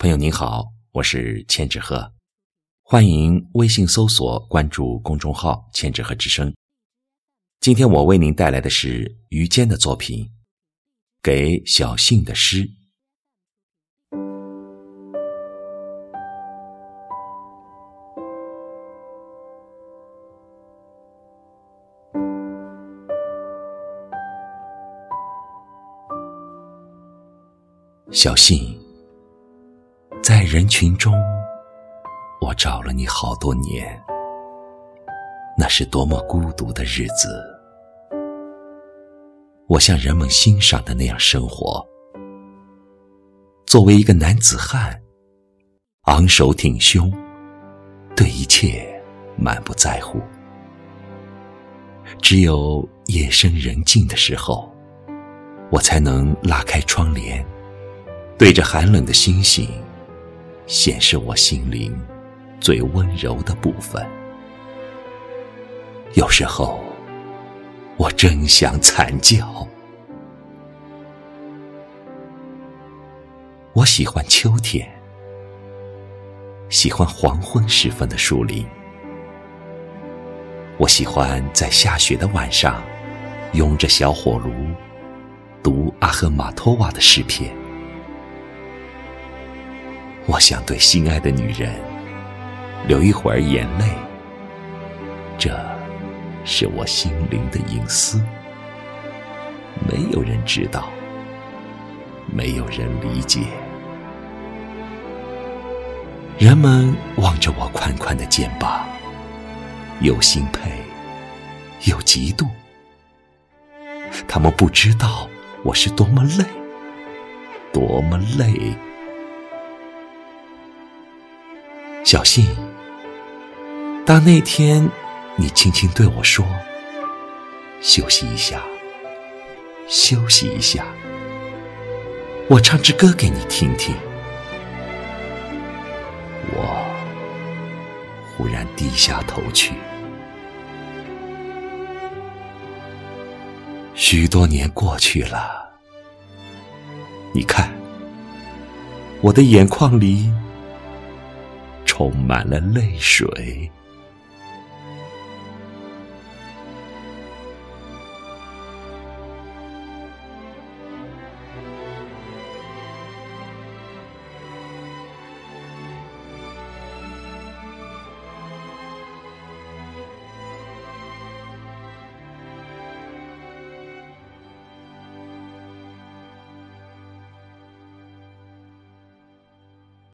朋友您好，我是千纸鹤，欢迎微信搜索关注公众号“千纸鹤之声”。今天我为您带来的是于坚的作品《给小信的诗》。小信。在人群中，我找了你好多年，那是多么孤独的日子。我像人们欣赏的那样生活，作为一个男子汉，昂首挺胸，对一切满不在乎。只有夜深人静的时候，我才能拉开窗帘，对着寒冷的星星。显示我心灵最温柔的部分。有时候，我真想惨叫。我喜欢秋天，喜欢黄昏时分的树林。我喜欢在下雪的晚上，拥着小火炉，读阿赫玛托娃的诗篇。我想对心爱的女人流一会儿眼泪，这是我心灵的隐私，没有人知道，没有人理解。人们望着我宽宽的肩膀，又钦佩，又嫉妒。他们不知道我是多么累，多么累。小信，当那天你轻轻对我说：“休息一下，休息一下。”我唱支歌给你听听。我忽然低下头去。许多年过去了，你看，我的眼眶里。充满了泪水。